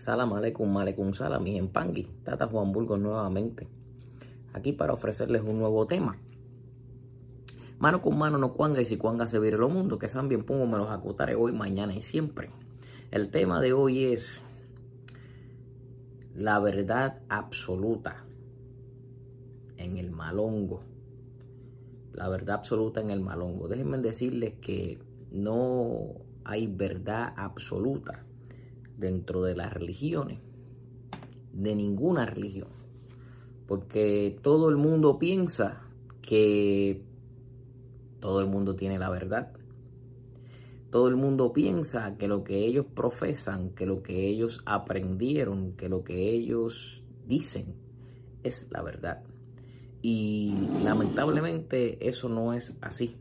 Salam aleikum, aleikum salam, mis. Tata Juan Burgos nuevamente. Aquí para ofrecerles un nuevo tema. Mano con mano no cuanga y si cuanga se vire lo mundo. Que sean bien pongo me los acotaré hoy, mañana y siempre. El tema de hoy es la verdad absoluta en el malongo. La verdad absoluta en el malongo. Déjenme decirles que no hay verdad absoluta dentro de las religiones, de ninguna religión, porque todo el mundo piensa que todo el mundo tiene la verdad. Todo el mundo piensa que lo que ellos profesan, que lo que ellos aprendieron, que lo que ellos dicen es la verdad. Y lamentablemente eso no es así.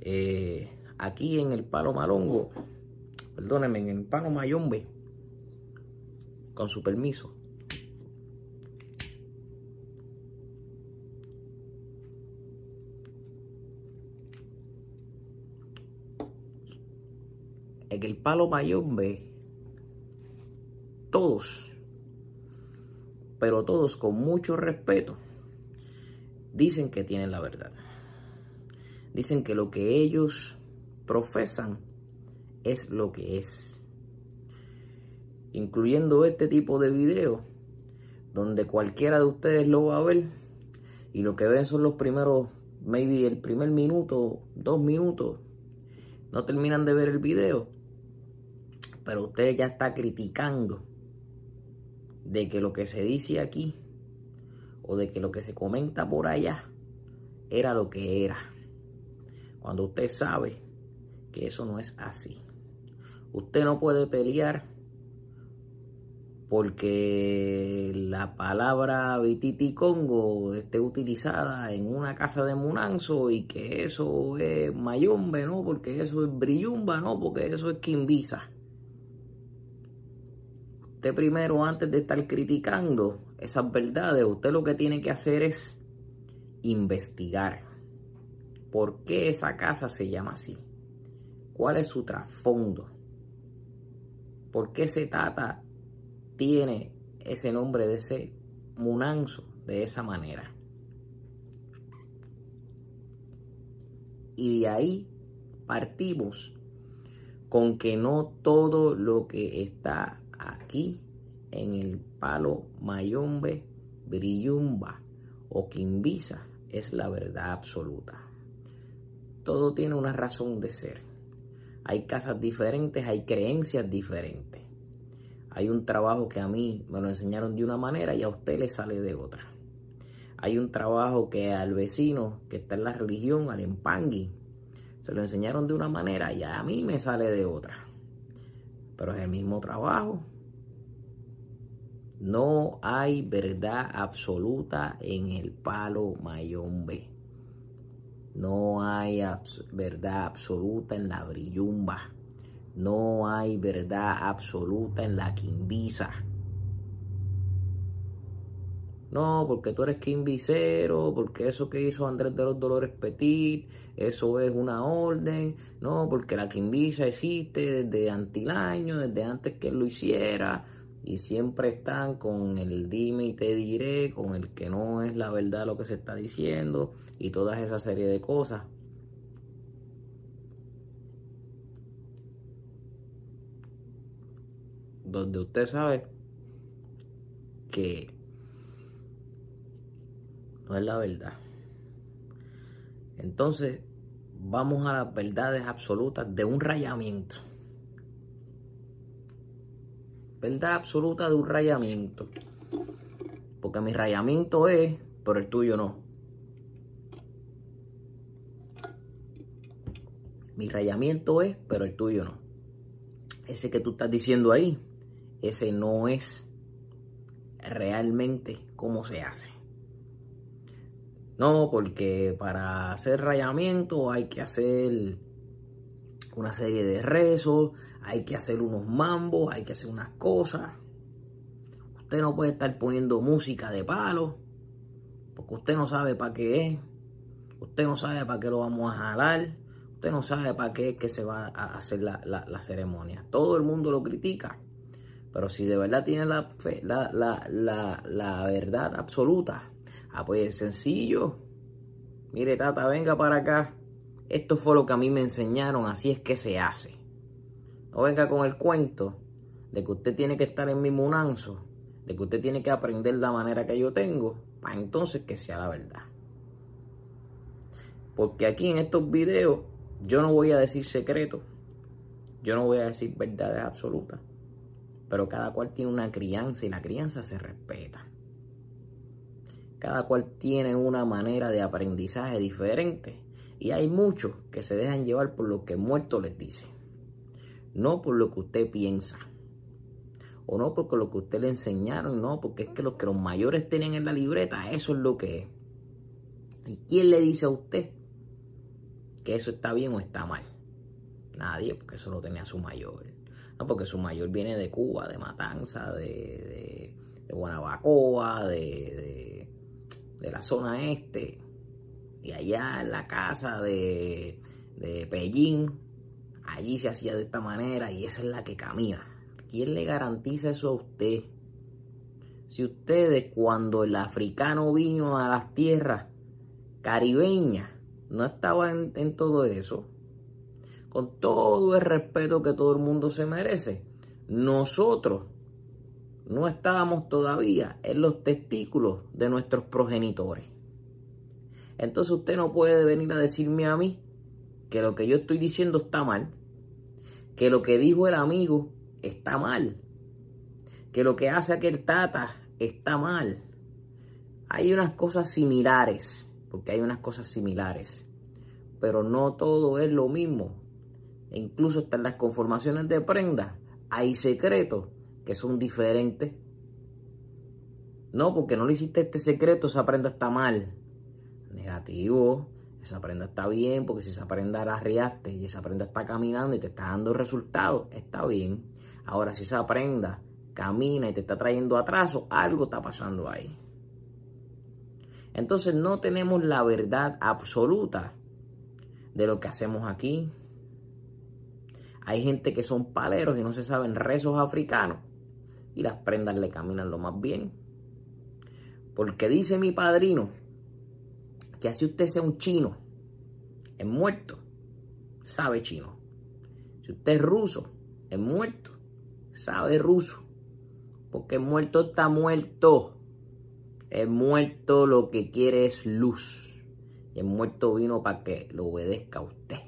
Eh, aquí en el Palo Malongo perdónenme, en el palo Mayombe, con su permiso. En el palo Mayombe, todos, pero todos con mucho respeto, dicen que tienen la verdad. Dicen que lo que ellos profesan es lo que es. Incluyendo este tipo de video, donde cualquiera de ustedes lo va a ver y lo que ven son los primeros, maybe el primer minuto, dos minutos, no terminan de ver el video, pero usted ya está criticando de que lo que se dice aquí o de que lo que se comenta por allá era lo que era. Cuando usted sabe que eso no es así. Usted no puede pelear porque la palabra Vititi Congo esté utilizada en una casa de Munanzo y que eso es Mayombe, ¿no? Porque eso es Brillumba, ¿no? Porque eso es Quimbisa. Usted primero, antes de estar criticando esas verdades, usted lo que tiene que hacer es investigar. ¿Por qué esa casa se llama así? ¿Cuál es su trasfondo? ¿Por qué ese tata tiene ese nombre de ese munanzo de esa manera? Y de ahí partimos con que no todo lo que está aquí en el palo Mayombe, Brillumba o Quimbisa es la verdad absoluta. Todo tiene una razón de ser. Hay casas diferentes, hay creencias diferentes. Hay un trabajo que a mí me lo enseñaron de una manera y a usted le sale de otra. Hay un trabajo que al vecino que está en la religión, al empangui, se lo enseñaron de una manera y a mí me sale de otra. Pero es el mismo trabajo. No hay verdad absoluta en el palo mayombe. No hay verdad absoluta en la brillumba. No hay verdad absoluta en la quimbisa. No, porque tú eres quimbicero, porque eso que hizo Andrés de los Dolores Petit, eso es una orden. No, porque la quimbisa existe desde antilaño, desde antes que él lo hiciera y siempre están con el dime y te diré, con el que no es la verdad lo que se está diciendo y toda esa serie de cosas. Donde usted sabe que no es la verdad. Entonces, vamos a las verdades absolutas de un rayamiento verdad absoluta de un rayamiento. Porque mi rayamiento es, pero el tuyo no. Mi rayamiento es, pero el tuyo no. Ese que tú estás diciendo ahí, ese no es realmente cómo se hace. No, porque para hacer rayamiento hay que hacer una serie de rezos, hay que hacer unos mambos, hay que hacer unas cosas. Usted no puede estar poniendo música de palo, porque usted no sabe para qué es. Usted no sabe para qué lo vamos a jalar. Usted no sabe para qué es que se va a hacer la, la ceremonia. Todo el mundo lo critica, Pero si de verdad tiene la, la, la, la, verdad absoluta, ah, pues es sencillo. Mire, tata, venga para acá. Esto fue lo que a mí me enseñaron, así es que se hace. No venga con el cuento de que usted tiene que estar en mi munanzo, de que usted tiene que aprender la manera que yo tengo, para entonces que sea la verdad. Porque aquí en estos videos yo no voy a decir secretos, yo no voy a decir verdades absolutas, pero cada cual tiene una crianza y la crianza se respeta. Cada cual tiene una manera de aprendizaje diferente y hay muchos que se dejan llevar por lo que muerto les dice, no por lo que usted piensa o no porque lo que usted le enseñaron, no, porque es que lo que los mayores tienen en la libreta, eso es lo que es. ¿Y quién le dice a usted que eso está bien o está mal? Nadie, porque eso lo tenía su mayor. No, porque su mayor viene de Cuba, de Matanza, de, de, Guanabacoa, de, de, la zona este. Y allá en la casa de, de Pellín, allí se hacía de esta manera y esa es la que camina. ¿Quién le garantiza eso a usted? Si ustedes cuando el africano vino a las tierras caribeñas no estaban en, todo eso, con todo el respeto que todo el mundo se merece, nosotros no estábamos todavía en los testículos de nuestros progenitores. Entonces usted no puede venir a decirme a mí que lo que yo estoy diciendo está mal, que lo que dijo el amigo está mal. Que lo que hace aquel tata está mal. Hay unas cosas similares, porque hay unas cosas similares, pero no todo es lo mismo. E incluso hasta en las conformaciones de prenda hay secretos que son diferentes. No, porque no le hiciste este secreto, esa prenda está mal. Negativo. Esa prenda está bien, porque si esa prenda la riaste y esa prenda está caminando y te está dando resultados, está bien. Ahora, si esa prenda camina y te está trayendo atraso, algo está pasando ahí. Entonces no tenemos la verdad absoluta de lo que hacemos aquí. Hay gente que son paleros y no se saben rezos africanos y las prendas le caminan lo más bien. Porque dice mi padrino que así usted sea un chino, es muerto, sabe chino. Si usted es ruso, es muerto, sabe ruso. Porque muerto está muerto. El muerto lo que quiere es luz. Y el muerto vino para que lo obedezca a usted.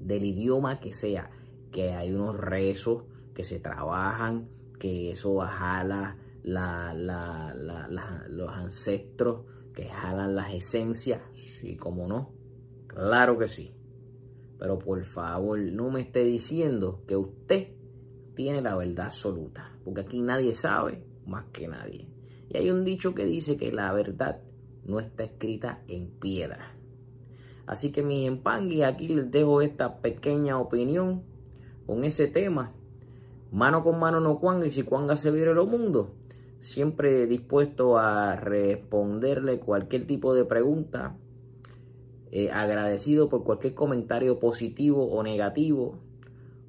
Del idioma que sea. Que hay unos rezos que se trabajan, que eso jala la, los ancestros, que jalan las esencias. Sí, como no. Claro que sí. Pero por favor, no me esté diciendo que usted tiene la verdad absoluta, porque aquí nadie sabe más que nadie. Y hay un dicho que dice que la verdad no está escrita en piedra. Así que mi empangui, aquí les dejo esta pequeña opinión con ese tema. Mano con mano no cuanga y si cuanga se viene lo mundo. Siempre dispuesto a responderle cualquier tipo de pregunta. Eh, agradecido por cualquier comentario positivo o negativo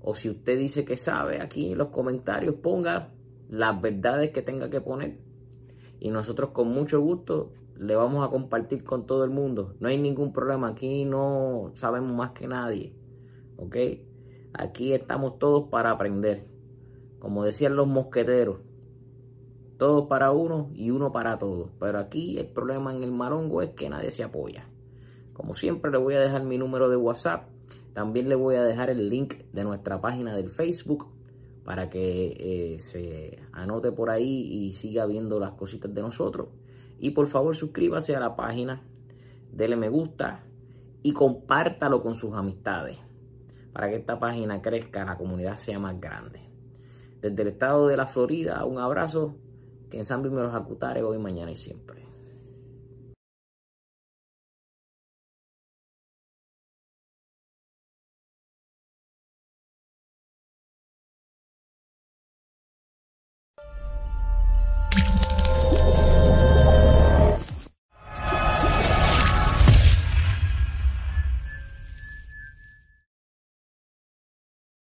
o si usted dice que sabe, aquí en los comentarios ponga las verdades que tenga que poner. Y nosotros con mucho gusto le vamos a compartir con todo el mundo. No hay ningún problema, aquí no sabemos más que nadie. ¿Ok? Aquí estamos todos para aprender. Como decían los mosqueteros, todos para uno y uno para todos. Pero aquí el problema en el marongo es que nadie se apoya. Como siempre le voy a dejar mi número de WhatsApp también le voy a dejar el link de nuestra página del Facebook para que eh, se anote por ahí y siga viendo las cositas de nosotros. Y por favor suscríbase a la página, dele me gusta y compártalo con sus amistades para que esta página crezca, la comunidad sea más grande. Desde el estado de la Florida, un abrazo, que en San me los hoy, mañana y siempre.